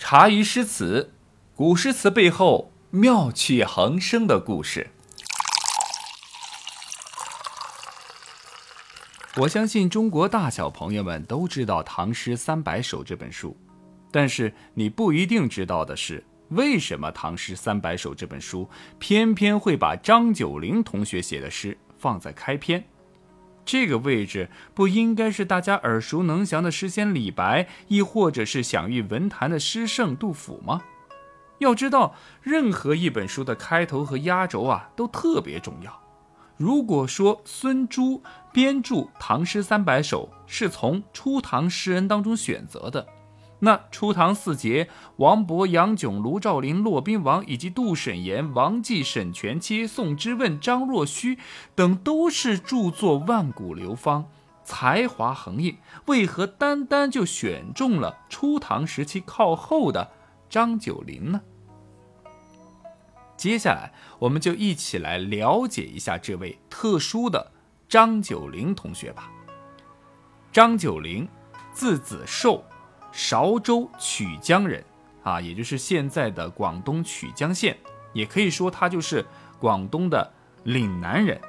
茶余诗词，古诗词背后妙趣横生的故事。我相信中国大小朋友们都知道《唐诗三百首》这本书，但是你不一定知道的是，为什么《唐诗三百首》这本书偏偏会把张九龄同学写的诗放在开篇？这个位置不应该是大家耳熟能详的诗仙李白，亦或者是享誉文坛的诗圣杜甫吗？要知道，任何一本书的开头和压轴啊，都特别重要。如果说孙朱编著《唐诗三百首》是从初唐诗人当中选择的，那初唐四杰王勃、杨炯、卢照邻、骆宾王以及杜审言、王继、沈佺期、宋之问、张若虚等都是著作万古流芳、才华横溢，为何单单就选中了初唐时期靠后的张九龄呢？接下来，我们就一起来了解一下这位特殊的张九龄同学吧。张九龄，字子寿，韶州曲江人，啊，也就是现在的广东曲江县，也可以说他就是广东的岭南人。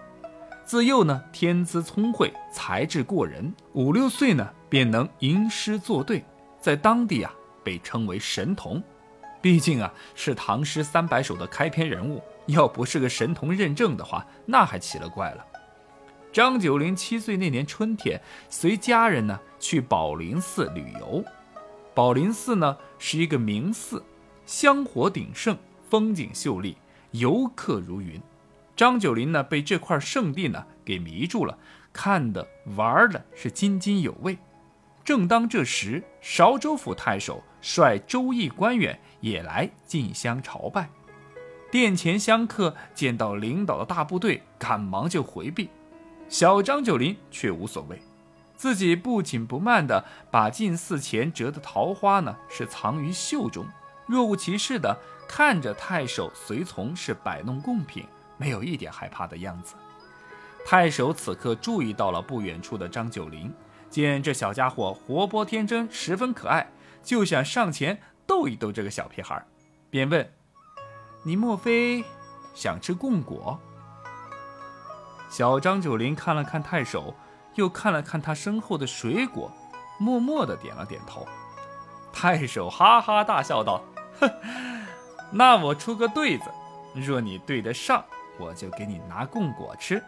自幼呢，天资聪慧，才智过人，五六岁呢便能吟诗作对，在当地啊被称为神童。毕竟啊，是唐诗三百首的开篇人物，要不是个神童认证的话，那还奇了怪了。张九龄七岁那年春天，随家人呢去宝林寺旅游。宝林寺呢是一个名寺，香火鼎盛，风景秀丽，游客如云。张九龄呢被这块圣地呢给迷住了，看的玩的是津津有味。正当这时，韶州府太守率周邑官员也来进香朝拜。殿前香客见到领导的大部队，赶忙就回避。小张九龄却无所谓，自己不紧不慢地把进寺前折的桃花呢是藏于袖中，若无其事地看着太守随从是摆弄贡品，没有一点害怕的样子。太守此刻注意到了不远处的张九龄。见这小家伙活泼天真，十分可爱，就想上前逗一逗这个小屁孩，便问：“你莫非想吃贡果？”小张九龄看了看太守，又看了看他身后的水果，默默的点了点头。太守哈哈大笑道：“哼，那我出个对子，若你对得上，我就给你拿贡果吃。”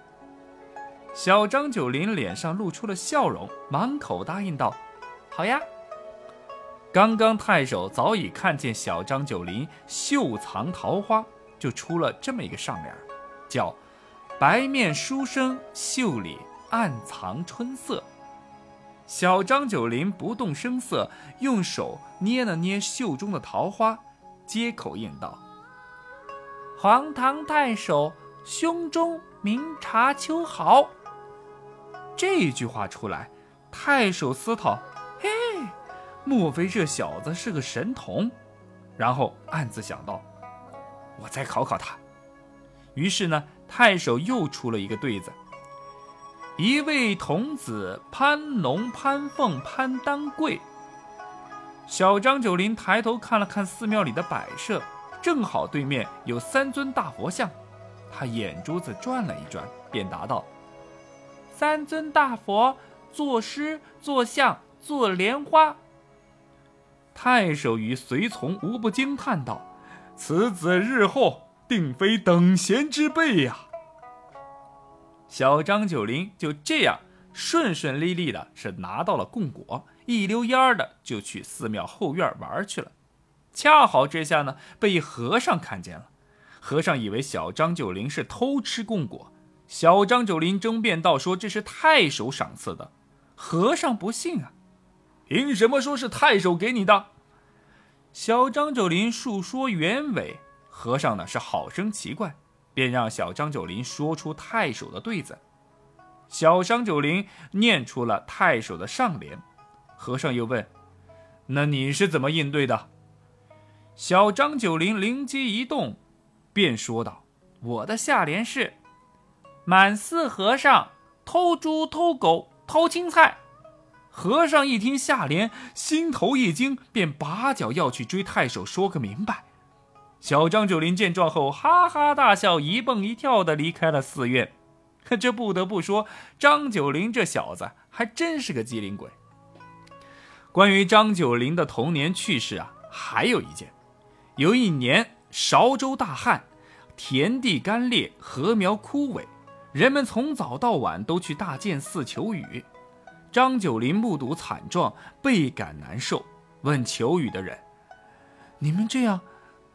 小张九龄脸上露出了笑容，满口答应道：“好呀。”刚刚太守早已看见小张九龄袖藏桃花，就出了这么一个上联，叫“白面书生袖里暗藏春色”。小张九龄不动声色，用手捏了捏袖中的桃花，接口应道：“黄唐太守胸中明察秋毫。”这句话出来，太守思考：“嘿，莫非这小子是个神童？”然后暗自想到：“我再考考他。”于是呢，太守又出了一个对子：“一位童子攀龙攀凤攀丹桂。”小张九龄抬头看了看寺庙里的摆设，正好对面有三尊大佛像，他眼珠子转了一转，便答道。三尊大佛作诗作像作莲花。太守与随从无不惊叹道：“此子日后定非等闲之辈呀！”小张九龄就这样顺顺利利的是拿到了贡果，一溜烟儿的就去寺庙后院玩去了。恰好这下呢，被和尚看见了。和尚以为小张九龄是偷吃贡果。小张九龄争辩道：“说这是太守赏赐的。”和尚不信啊，凭什么说是太守给你的？小张九龄述说原委，和尚呢是好生奇怪，便让小张九龄说出太守的对子。小张九龄念出了太守的上联，和尚又问：“那你是怎么应对的？”小张九龄灵机一动，便说道：“我的下联是。”满寺和尚偷猪偷狗偷青菜，和尚一听下联，心头一惊，便拔脚要去追太守，说个明白。小张九龄见状后，哈哈大笑，一蹦一跳的离开了寺院。可 这不得不说，张九龄这小子还真是个机灵鬼。关于张九龄的童年趣事啊，还有一件：有一年韶州大旱，田地干裂，禾苗枯萎，人们从早到晚都去大建寺求雨。张九龄目睹惨状，倍感难受，问求雨的人：“你们这样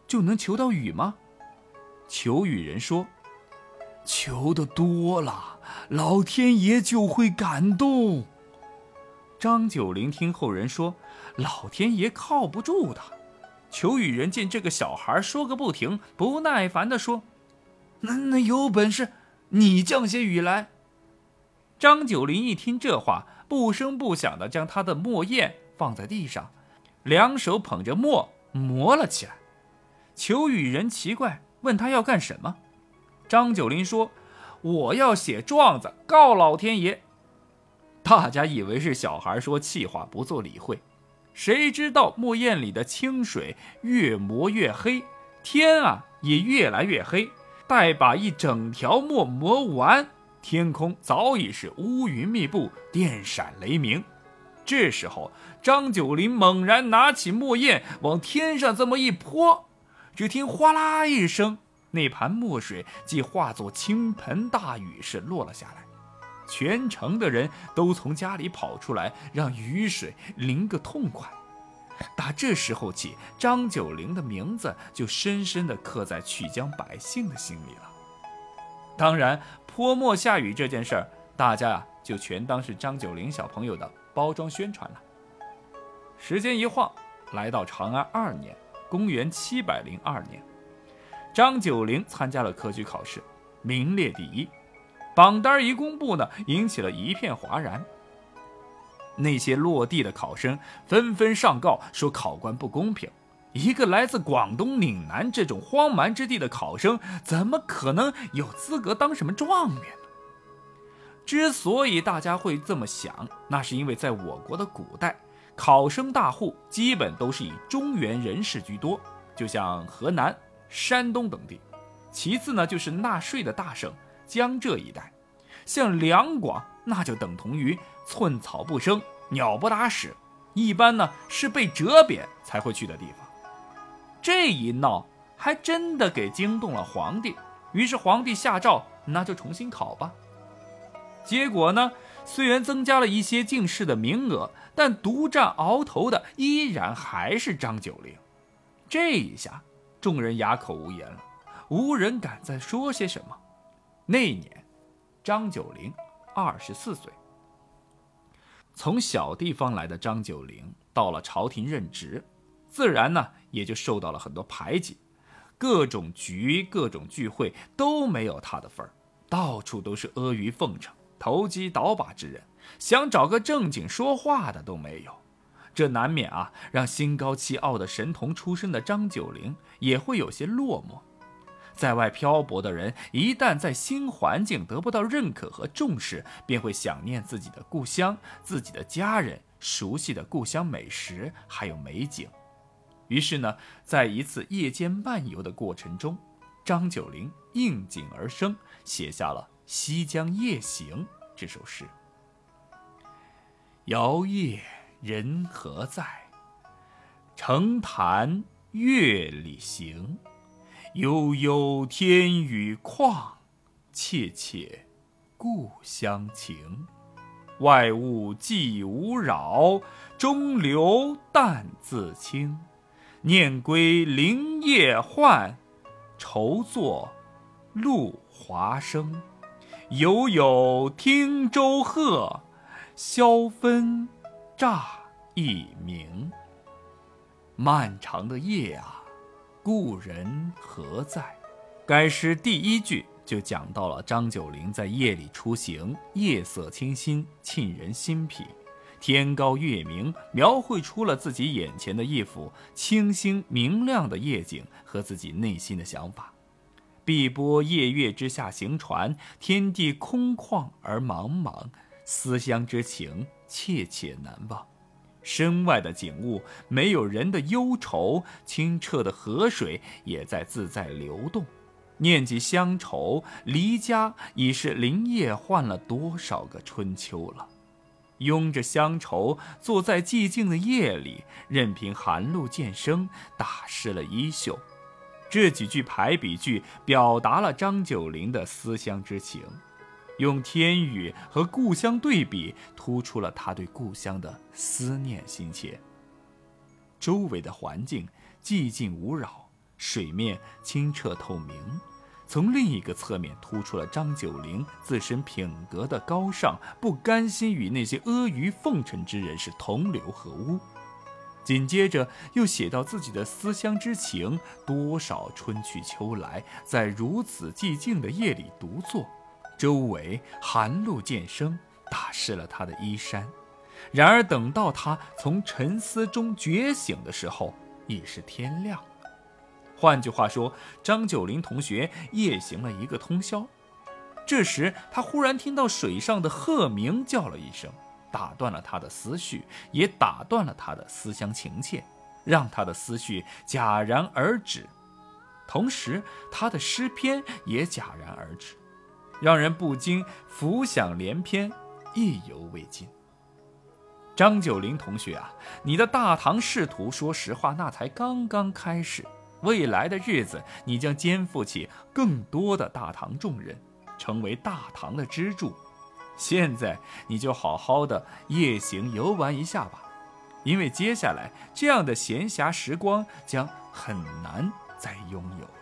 就能求到雨吗？”求雨人说：“求的多了，老天爷就会感动。”张九龄听后人说：“老天爷靠不住的。”求雨人见这个小孩说个不停，不耐烦地说：“那那有本事你降些雨来。”张九龄一听这话。不声不响地将他的墨砚放在地上，两手捧着墨磨了起来。求雨人奇怪，问他要干什么。张九龄说：“我要写状子告老天爷。”大家以为是小孩说气话，不做理会。谁知道墨砚里的清水越磨越黑，天啊也越来越黑。待把一整条墨磨完。天空早已是乌云密布，电闪雷鸣。这时候，张九龄猛然拿起墨砚，往天上这么一泼，只听哗啦一声，那盘墨水即化作倾盆大雨是落了下来。全城的人都从家里跑出来，让雨水淋个痛快。打这时候起，张九龄的名字就深深地刻在曲江百姓的心里了。当然。泼墨下雨这件事儿，大家啊就全当是张九龄小朋友的包装宣传了。时间一晃，来到长安二年，公元七百零二年，张九龄参加了科举考试，名列第一。榜单一公布呢，引起了一片哗然。那些落地的考生纷纷上告说考官不公平。一个来自广东岭南这种荒蛮之地的考生，怎么可能有资格当什么状元？之所以大家会这么想，那是因为在我国的古代，考生大户基本都是以中原人士居多，就像河南、山东等地；其次呢，就是纳税的大省江浙一带，像两广，那就等同于寸草不生、鸟不拉屎，一般呢是被折贬才会去的地方。这一闹，还真的给惊动了皇帝。于是皇帝下诏，那就重新考吧。结果呢，虽然增加了一些进士的名额，但独占鳌头的依然还是张九龄。这一下，众人哑口无言了，无人敢再说些什么。那年，张九龄二十四岁。从小地方来的张九龄，到了朝廷任职。自然呢，也就受到了很多排挤，各种局、各种聚会都没有他的份儿，到处都是阿谀奉承、投机倒把之人，想找个正经说话的都没有，这难免啊，让心高气傲的神童出身的张九龄也会有些落寞。在外漂泊的人，一旦在新环境得不到认可和重视，便会想念自己的故乡、自己的家人、熟悉的故乡美食还有美景。于是呢，在一次夜间漫游的过程中，张九龄应景而生，写下了《西江夜行》这首诗。摇曳人何在？城潭月里行。悠悠天宇旷，切切故乡情。外物既无扰，中流淡自清。念归林夜换，愁作露华生。犹有汀洲鹤，萧分乍一鸣。漫长的夜啊，故人何在？该诗第一句就讲到了张九龄在夜里出行，夜色清新，沁人心脾。天高月明，描绘出了自己眼前的一幅清新明亮的夜景和自己内心的想法。碧波夜月之下行船，天地空旷而茫茫，思乡之情切切难忘。身外的景物没有人的忧愁，清澈的河水也在自在流动。念及乡愁，离家已是林叶换了多少个春秋了。拥着乡愁，坐在寂静的夜里，任凭寒露渐生，打湿了衣袖。这几句排比句表达了张九龄的思乡之情，用天宇和故乡对比，突出了他对故乡的思念心切。周围的环境寂静无扰，水面清澈透明。从另一个侧面突出了张九龄自身品格的高尚，不甘心与那些阿谀奉承之人是同流合污。紧接着又写到自己的思乡之情，多少春去秋来，在如此寂静的夜里独坐，周围寒露渐生，打湿了他的衣衫。然而等到他从沉思中觉醒的时候，已是天亮。换句话说，张九龄同学夜行了一个通宵。这时，他忽然听到水上的鹤鸣叫了一声，打断了他的思绪，也打断了他的思乡情切，让他的思绪戛然而止。同时，他的诗篇也戛然而止，让人不禁浮想联翩，意犹未尽。张九龄同学啊，你的大唐仕途，说实话，那才刚刚开始。未来的日子，你将肩负起更多的大唐重任，成为大唐的支柱。现在你就好好的夜行游玩一下吧，因为接下来这样的闲暇时光将很难再拥有。